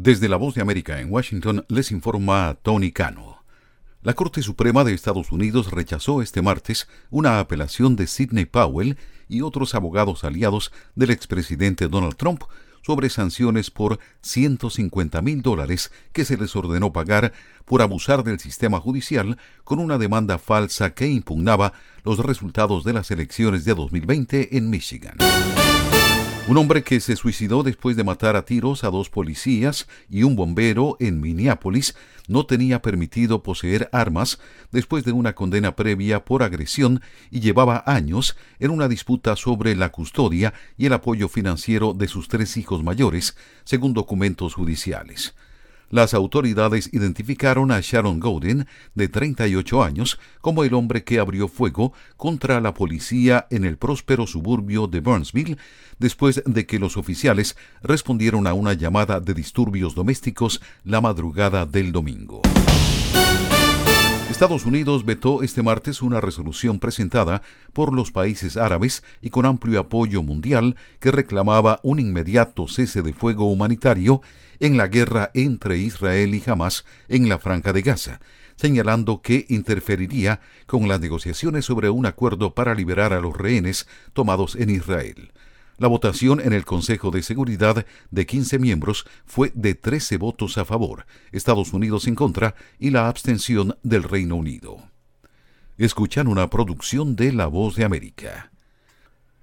Desde la voz de América en Washington les informa Tony Cano. La Corte Suprema de Estados Unidos rechazó este martes una apelación de Sidney Powell y otros abogados aliados del expresidente Donald Trump sobre sanciones por 150 mil dólares que se les ordenó pagar por abusar del sistema judicial con una demanda falsa que impugnaba los resultados de las elecciones de 2020 en Michigan. Un hombre que se suicidó después de matar a tiros a dos policías y un bombero en Minneapolis no tenía permitido poseer armas después de una condena previa por agresión y llevaba años en una disputa sobre la custodia y el apoyo financiero de sus tres hijos mayores, según documentos judiciales. Las autoridades identificaron a Sharon Godin, de 38 años, como el hombre que abrió fuego contra la policía en el próspero suburbio de Burnsville después de que los oficiales respondieron a una llamada de disturbios domésticos la madrugada del domingo. Estados Unidos vetó este martes una resolución presentada por los países árabes y con amplio apoyo mundial que reclamaba un inmediato cese de fuego humanitario en la guerra entre Israel y Hamas en la Franja de Gaza, señalando que interferiría con las negociaciones sobre un acuerdo para liberar a los rehenes tomados en Israel. La votación en el Consejo de Seguridad de 15 miembros fue de 13 votos a favor, Estados Unidos en contra y la abstención del Reino Unido. Escuchan una producción de La Voz de América.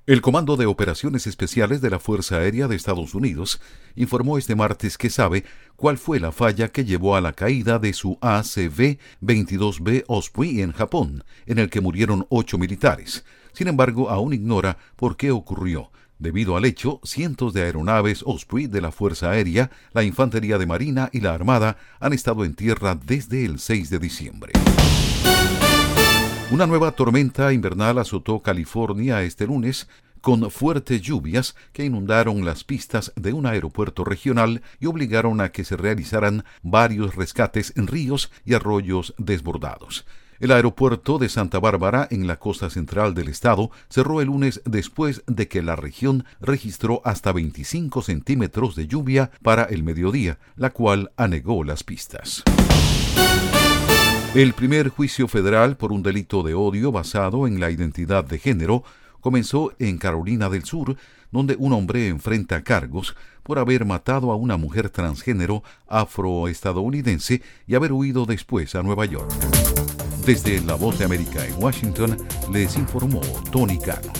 El Comando de Operaciones Especiales de la Fuerza Aérea de Estados Unidos informó este martes que sabe cuál fue la falla que llevó a la caída de su ACV-22B Osprey en Japón, en el que murieron ocho militares. Sin embargo, aún ignora por qué ocurrió Debido al hecho, cientos de aeronaves Osprey de la Fuerza Aérea, la Infantería de Marina y la Armada han estado en tierra desde el 6 de diciembre. Una nueva tormenta invernal azotó California este lunes con fuertes lluvias que inundaron las pistas de un aeropuerto regional y obligaron a que se realizaran varios rescates en ríos y arroyos desbordados. El aeropuerto de Santa Bárbara, en la costa central del estado, cerró el lunes después de que la región registró hasta 25 centímetros de lluvia para el mediodía, la cual anegó las pistas. El primer juicio federal por un delito de odio basado en la identidad de género comenzó en Carolina del Sur, donde un hombre enfrenta cargos por haber matado a una mujer transgénero afroestadounidense y haber huido después a Nueva York. Desde La Voz de América en Washington les informó Tony Cano.